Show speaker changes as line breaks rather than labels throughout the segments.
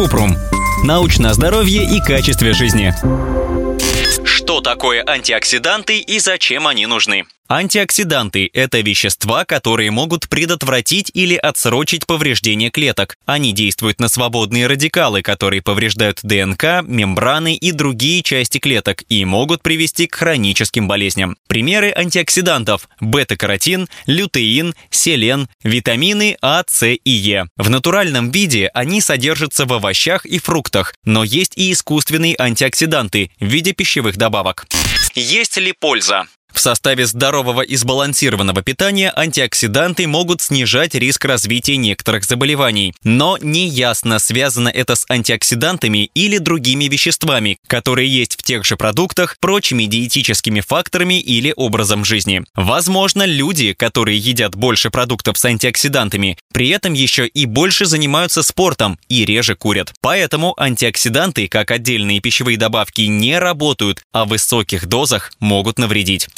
Купрум. Научное здоровье и качестве жизни.
Что такое антиоксиданты и зачем они нужны?
Антиоксиданты – это вещества, которые могут предотвратить или отсрочить повреждение клеток. Они действуют на свободные радикалы, которые повреждают ДНК, мембраны и другие части клеток и могут привести к хроническим болезням. Примеры антиоксидантов – бета-каротин, лютеин, селен, витамины А, С и Е. В натуральном виде они содержатся в овощах и фруктах, но есть и искусственные антиоксиданты в виде пищевых добавок.
Есть ли польза?
В составе здорового и сбалансированного питания антиоксиданты могут снижать риск развития некоторых заболеваний. Но неясно, связано это с антиоксидантами или другими веществами, которые есть в тех же продуктах, прочими диетическими факторами или образом жизни. Возможно, люди, которые едят больше продуктов с антиоксидантами, при этом еще и больше занимаются спортом и реже курят. Поэтому антиоксиданты, как отдельные пищевые добавки, не работают, а в высоких дозах могут навредить.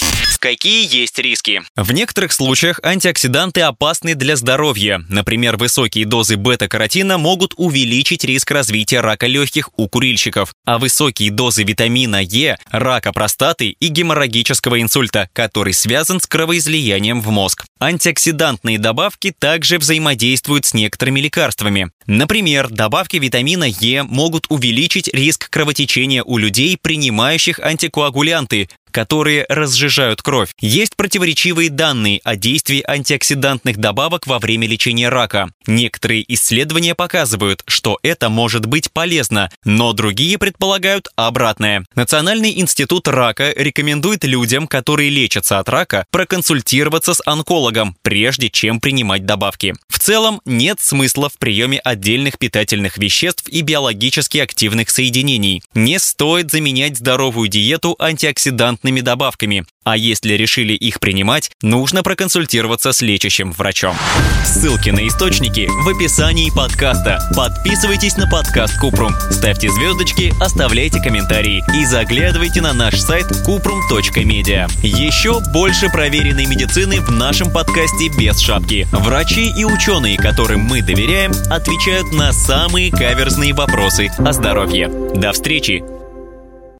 Какие есть риски?
В некоторых случаях антиоксиданты опасны для здоровья. Например, высокие дозы бета-каротина могут увеличить риск развития рака легких у курильщиков, а высокие дозы витамина Е – рака простаты и геморрагического инсульта, который связан с кровоизлиянием в мозг. Антиоксидантные добавки также взаимодействуют с некоторыми лекарствами. Например, добавки витамина Е могут увеличить риск кровотечения у людей, принимающих антикоагулянты, которые разжижают кровь. Есть противоречивые данные о действии антиоксидантных добавок во время лечения рака. Некоторые исследования показывают, что это может быть полезно, но другие предполагают обратное. Национальный институт рака рекомендует людям, которые лечатся от рака, проконсультироваться с онкологом, прежде чем принимать добавки. В целом, нет смысла в приеме отдельных питательных веществ и биологически активных соединений. Не стоит заменять здоровую диету антиоксидантными добавками. А если решили их принимать, нужно проконсультироваться с лечащим врачом. Ссылки на источники в описании подкаста. Подписывайтесь на подкаст Купрум, ставьте звездочки, оставляйте комментарии и заглядывайте на наш сайт kuprum.media. Еще больше проверенной медицины в нашем подкасте без шапки. Врачи и ученые, которым мы доверяем, отвечают на самые каверзные вопросы о здоровье. До встречи